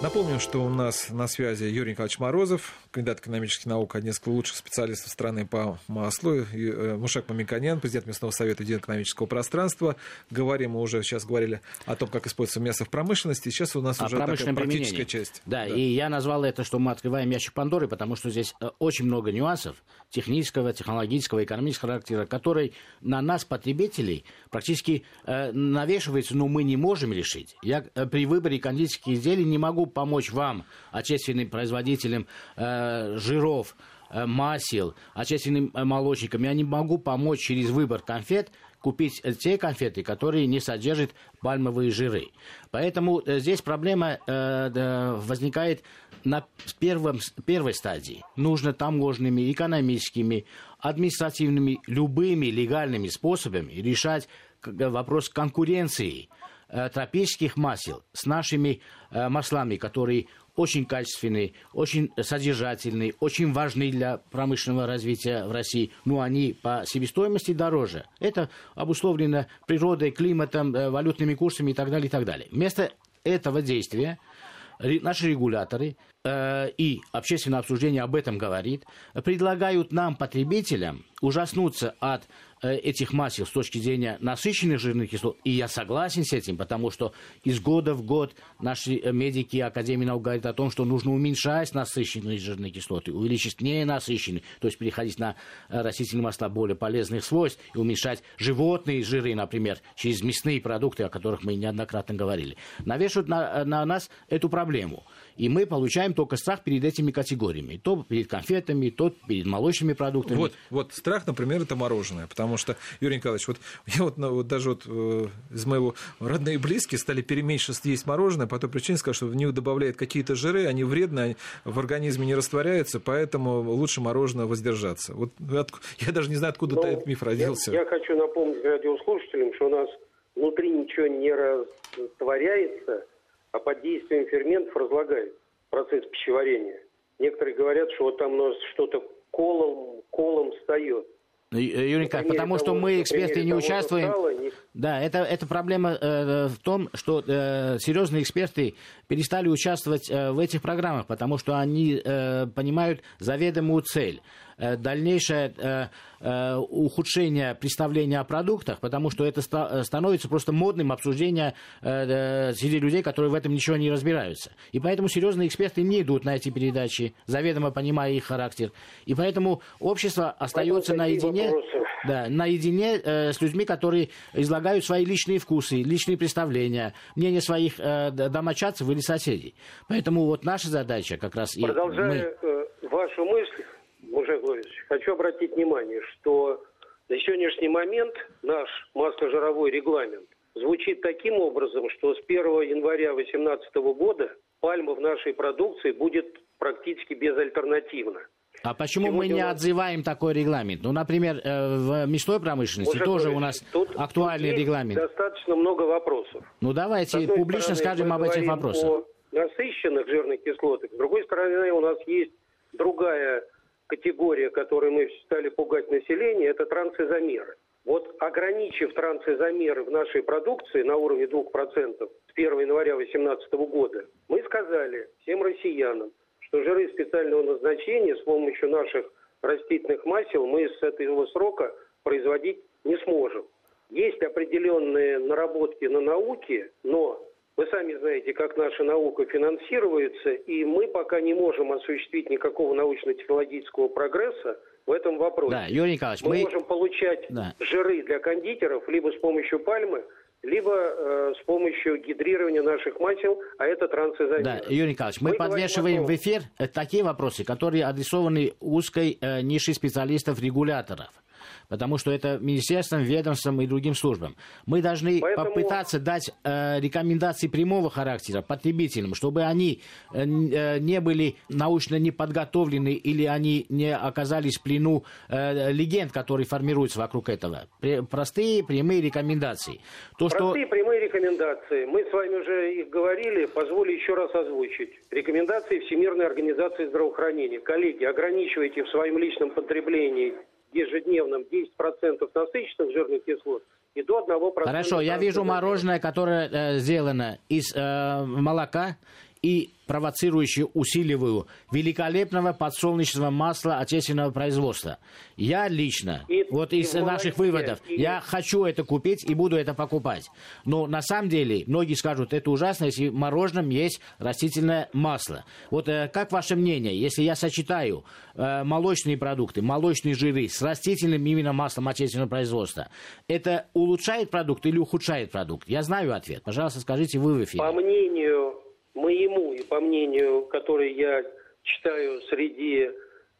Напомню, что у нас на связи Юрий Николаевич Морозов, кандидат экономических наук, один из лучших специалистов страны по маслу, э, Мушек Мамиканян, президент Местного совета Единого экономического пространства. Говорим, мы уже сейчас говорили о том, как используется мясо в промышленности. Сейчас у нас а уже такая практическая часть. Да, да, и я назвал это, что мы открываем ящик Пандоры, потому что здесь э, очень много нюансов технического, технологического, экономического характера, который на нас, потребителей, практически э, навешивается, но мы не можем решить. Я при выборе кондитерских изделий не могу помочь вам, отечественным производителям э, жиров, э, масел, отечественным э, молочникам. Я не могу помочь через выбор конфет купить те конфеты, которые не содержат пальмовые жиры. Поэтому э, здесь проблема э, возникает на первом, первой стадии. Нужно таможенными, экономическими, административными, любыми легальными способами решать вопрос конкуренции Э, тропических масел с нашими э, маслами, которые очень качественные, очень содержательные, очень важны для промышленного развития в России, но они по себестоимости дороже. Это обусловлено природой, климатом, э, валютными курсами и так далее, и так далее. Вместо этого действия наши регуляторы э, и общественное обсуждение об этом говорит, предлагают нам, потребителям, ужаснуться от э, этих масел с точки зрения насыщенных жирных кислот. И я согласен с этим, потому что из года в год наши э, медики Академии наук говорят о том, что нужно уменьшать насыщенные жирные кислоты, увеличить ненасыщенные, то есть переходить на э, растительные масла более полезных свойств и уменьшать животные жиры, например, через мясные продукты, о которых мы неоднократно говорили. Навешивают на, на нас эту проблему. И мы получаем только страх перед этими категориями. То перед конфетами, то перед молочными продуктами. Вот, вот страх, например, это мороженое. Потому что, Юрий Николаевич, вот я вот, ну, вот даже вот э, из моего родные и близкие стали переменьше есть мороженое по той причине, сказать, что в них добавляют какие-то жиры, они вредны, они в организме не растворяются, поэтому лучше мороженое воздержаться. Вот я даже не знаю, откуда ну, этот миф родился. Я, я хочу напомнить радиослушателям, что у нас внутри ничего не растворяется, а под действием ферментов разлагает процесс пищеварения. Некоторые говорят, что вот там у нас что-то колом, колом встает. Ну, Юрий Николаевич, потому что мы, эксперты, не участвуем. Стало, не... Да, это, это проблема э, в том, что э, серьезные эксперты перестали участвовать э, в этих программах, потому что они э, понимают заведомую цель. Э, дальнейшее э, э, ухудшение представления о продуктах, потому что это становится просто модным обсуждение среди людей, которые в этом ничего не разбираются. И поэтому серьезные эксперты не идут на эти передачи, заведомо понимая их характер. И поэтому общество остается наедине, да, наедине с людьми, которые излагают свои личные вкусы, личные представления, мнения своих домочадцев или соседей. Поэтому вот наша задача как раз... Продолжая мы... вашу мысль, Мужик Глорьевич, хочу обратить внимание, что на сегодняшний момент наш масложировой регламент звучит таким образом, что с 1 января 2018 года пальма в нашей продукции будет практически безальтернативна. А почему Сегодня мы не отзываем такой регламент? Ну, например, э, в мясной промышленности Может, тоже у нас тут, актуальный тут регламент. достаточно много вопросов. Ну, давайте публично стороны, скажем об этих вопросах. О насыщенных жирных кислотах. С другой стороны, у нас есть другая категория, которой мы стали пугать население, это трансизомеры. Вот ограничив трансизомеры в нашей продукции на уровне 2% с 1 января 2018 года, мы сказали всем россиянам, что жиры специального назначения с помощью наших растительных масел мы с этого срока производить не сможем. Есть определенные наработки на науке, но вы сами знаете, как наша наука финансируется, и мы пока не можем осуществить никакого научно-технологического прогресса в этом вопросе. Да, Юрий Николаевич, мы, мы... можем получать да. жиры для кондитеров либо с помощью пальмы, либо э, с помощью гидрирования наших масел, а это трансизомер. Да, Юрий Николаевич, мы, мы подвешиваем в эфир э, такие вопросы, которые адресованы узкой э, нише специалистов-регуляторов потому что это министерством, ведомством и другим службам. Мы должны Поэтому... попытаться дать э, рекомендации прямого характера потребителям, чтобы они э, э не были научно не подготовлены или они не оказались в плену э, легенд, которые формируются вокруг этого. Пр простые прямые рекомендации. То, простые что... прямые рекомендации. Мы с вами уже их говорили, позволю еще раз озвучить. Рекомендации Всемирной организации здравоохранения. Коллеги, ограничивайте в своем личном потреблении ежедневном 10% насыщенных жирных кислот и до 1%. Хорошо, я вижу мороженое, которое э, сделано из э, молока и провоцирующую, усиливаю великолепного подсолнечного масла отечественного производства. Я лично, И- вот и из в наших выводов, и- я хочу это купить и буду это покупать. Но на самом деле, многие скажут, это ужасно, если в мороженом есть растительное масло. Вот э, как ваше мнение, если я сочетаю э, молочные продукты, молочные жиры с растительным именно маслом отечественного производства, это улучшает продукт или ухудшает продукт? Я знаю ответ. Пожалуйста, скажите вы в эфире. По мнению моему и по мнению, который я читаю среди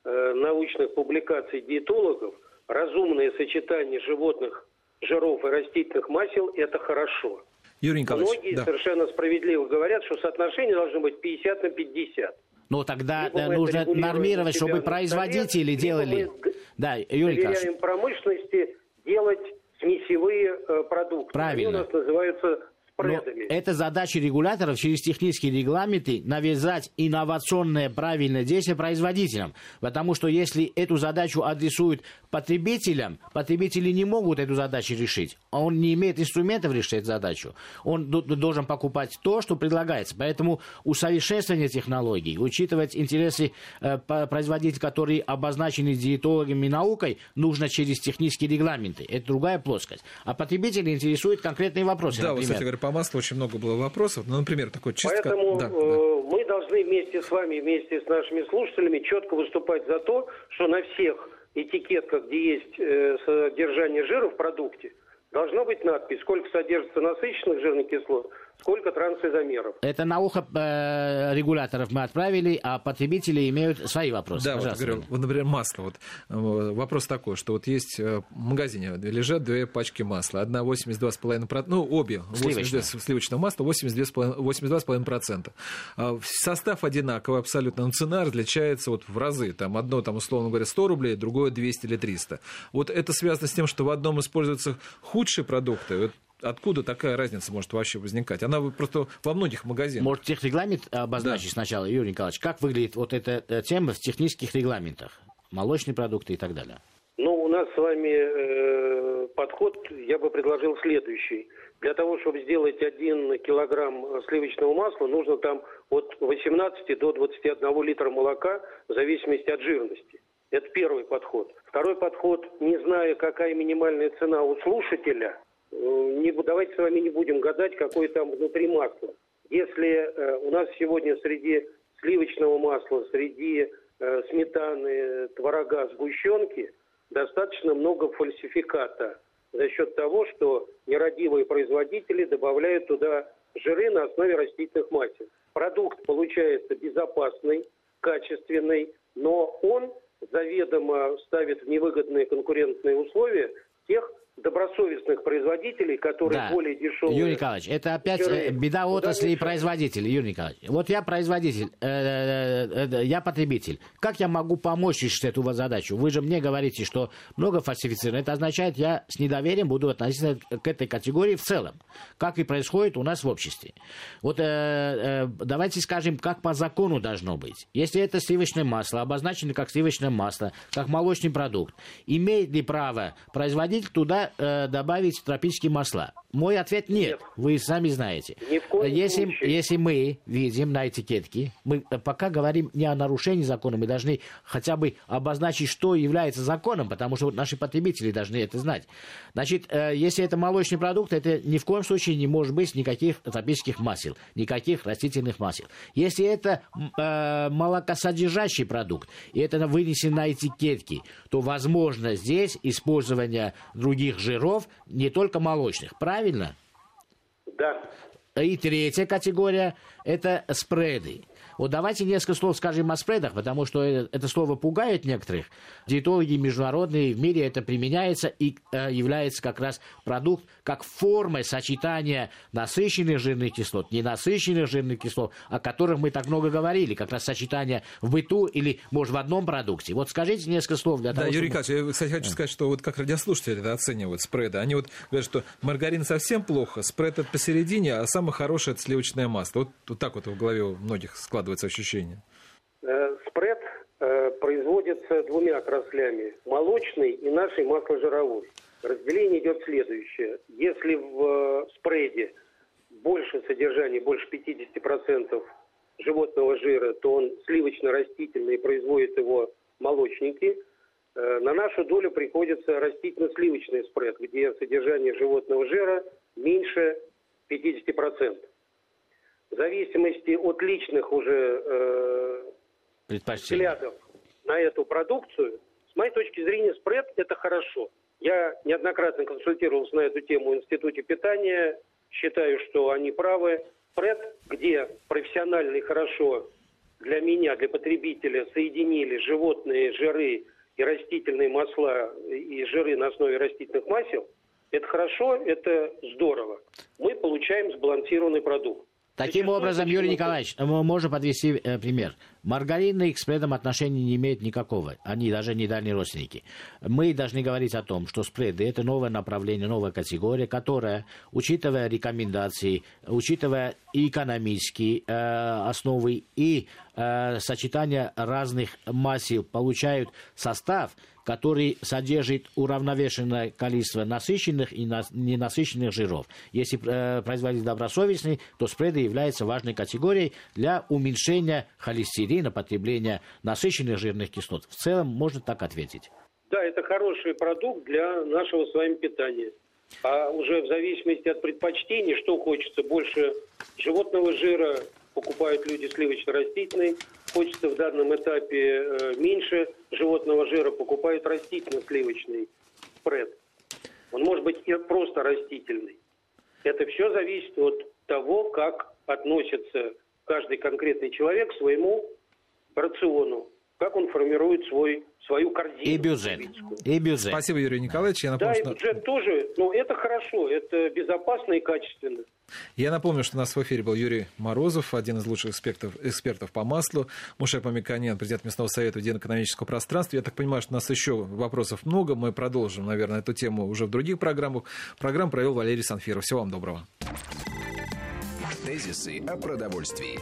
э, научных публикаций диетологов, разумное сочетание животных жиров и растительных масел – это хорошо. Юрий Николаевич, Многие да. совершенно справедливо говорят, что соотношение должно быть 50 на 50. Но тогда Либо э, это нужно нормировать, чтобы столе, производители либо делали. мы Да, Юрий Николаевич. промышленности делать смесевые э, продукты. Правильно. Они у нас называются Но спредами. это задача регуляторов через технические регламенты навязать инновационное правильное действие производителям. Потому что если эту задачу адресуют потребителям, потребители не могут эту задачу решить. А он не имеет инструментов решить задачу. Он должен покупать то, что предлагается. Поэтому усовершенствование технологий, учитывать интересы э, производителей, которые обозначены диетологами и наукой, нужно через технические регламенты. Это другая плоскость. А потребители интересуют конкретные вопросы. Да, вот, например. кстати говоря, по маслу очень много было вопросов. Ну, например, такой чистка... Поэтому Да, да. э, мы должны вместе с вами, вместе с нашими слушателями четко выступать за то, что на всех этикетках, где есть э, содержание жира в продукте, должна быть надпись, сколько содержится насыщенных жирных кислот, сколько трансизомеров. Это на ухо э, регуляторов мы отправили, а потребители имеют свои вопросы. Да, вот, Пожалуйста. говорю, вот, например, масло. Вот, э, вопрос такой, что вот есть э, в магазине лежат две пачки масла. Одна 82,5%, ну, обе 82 Сливочное. сливочного масла, 82,5%. 82,5%. А, Состав одинаковый абсолютно, но цена различается вот в разы. Там одно, там, условно говоря, 100 рублей, другое 200 или 300. Вот это связано с тем, что в одном используются худшие продукты. Откуда такая разница может вообще возникать? Она просто во многих магазинах. Может, техрегламент обозначить сначала, Юрий Николаевич, как выглядит вот эта э, тема в технических регламентах? Молочные продукты и так далее. Ну, у нас с вами э, подход, я бы предложил следующий. Для того, чтобы сделать один килограмм сливочного масла, нужно там от 18 до 21 литра молока, в зависимости от жирности. Это первый подход. Второй подход, не зная, какая минимальная цена у слушателя, не, давайте с вами не будем гадать, какое там внутри масла. Если э, у нас сегодня среди сливочного масла, среди э, сметаны, творога, сгущенки достаточно много фальсификата за счет того, что нерадивые производители добавляют туда жиры на основе растительных масел. Продукт получается безопасный, качественный, но он заведомо ставит в невыгодные конкурентные условия тех добросовестных производителей, которые Да. более дешевые. Юрий Николаевич, это опять жиры э, беда отрасли и производителей, Юрий Николаевич. Вот я производитель, э, э, я потребитель. Как я могу помочь решить эту задачу? Вы же мне говорите, что много фальсифицировано. Это означает, я с недоверием буду относиться к этой категории в целом, как и происходит у нас в обществе. Вот давайте скажем, как по закону должно быть. Если это сливочное масло, обозначено как сливочное масло, как молочный продукт, имеет ли право производитель туда э, добавить тропические масла? Мой ответ нет. Нет. Вы сами знаете. Ни в коем если, случае. если мы видим на этикетке, мы э, пока говорим не о нарушении закона, мы должны хотя бы обозначить, что является законом, потому что вот наши потребители должны это знать. Значит, э, если это молочный продукт, это ни в коем случае не может быть никаких тропических масел, никаких растительных масел. Если это э, молокосодержащий продукт, и это вынесено на этикетке, то возможно здесь использование других жиров, не только молочных. Правильно? Да. И третья категория – это спреды. Вот давайте несколько слов скажем о спредах, потому что э- это слово пугает некоторых. Диетологи международные в мире это применяется и э, является как раз продукт как формой сочетания насыщенных жирных кислот, ненасыщенных жирных кислот, о которых мы так много говорили, как раз сочетание в быту или, может, в одном продукте. Вот скажите несколько слов для Да, того, Юрий чтобы... Николаевич, я, кстати, хочу сказать, что вот как радиослушатели оценивают спреды. Они вот говорят, что маргарин совсем плохо, спред это посередине, а самое хорошее это сливочное масло. Вот, вот так вот в голове у многих складывается ощущение. Э, Спред э, производится двумя отраслями – молочный и нашей масложировой. Разделение идет следующее. Если в э, спреде больше содержания, больше 50% животного жира, то он сливочно-растительный и производит его молочники. На нашу долю приходится растительно-сливочный спред, где содержание животного жира меньше 50%. В зависимости от личных уже э, взглядов на эту продукцию, с моей точки зрения, спред – это хорошо. Я неоднократно консультировался на эту тему в Институте питания, считаю, что они правы. Спред, где профессионально и хорошо для меня, для потребителя соединили животные жиры и растительные масла и жиры на основе растительных масел, это хорошо, это здорово. Мы получаем сбалансированный продукт. Таким образом, Юрий Николаевич, мы можем подвести э, пример. Маргарины к спредам отношения не имеют никакого. Они даже не дальние родственники. Мы должны говорить о том, что спреды – это новое направление, новая категория, которая, учитывая рекомендации, учитывая и экономические э, основы, и э, сочетание разных массив, получают состав, который содержит уравновешенное количество насыщенных и ненасыщенных жиров. Если э, производитель добросовестный, то спреды являются важной категорией для уменьшения холестерина, потребления насыщенных жирных кислот. В целом можно так ответить. Да, это хороший продукт для нашего с вами питания. А уже в зависимости от предпочтений, что хочется, больше животного жира, покупают люди сливочно-растительный, хочется в данном этапе э, меньше животного жира, покупают растительно-сливочный спред. Он может быть и просто растительный. Это все зависит от того, как относится каждый конкретный человек к своему рациону, как он формирует свой, свою корзину. И бюджет. И бюджет. Спасибо, Юрий Николаевич. Я напомню, да, и бюджет что... тоже, но это хорошо, это безопасно и качественно. Я напомню, что у нас в эфире был Юрий Морозов, один из лучших экспертов, экспертов по маслу, Мушек Мамиканян, президент Местного совета Единоэкономического пространства. Я так понимаю, что у нас еще вопросов много. Мы продолжим, наверное, эту тему уже в других программах. Программу провел Валерий Санфиров. Всего вам доброго. Тезисы о продовольствии.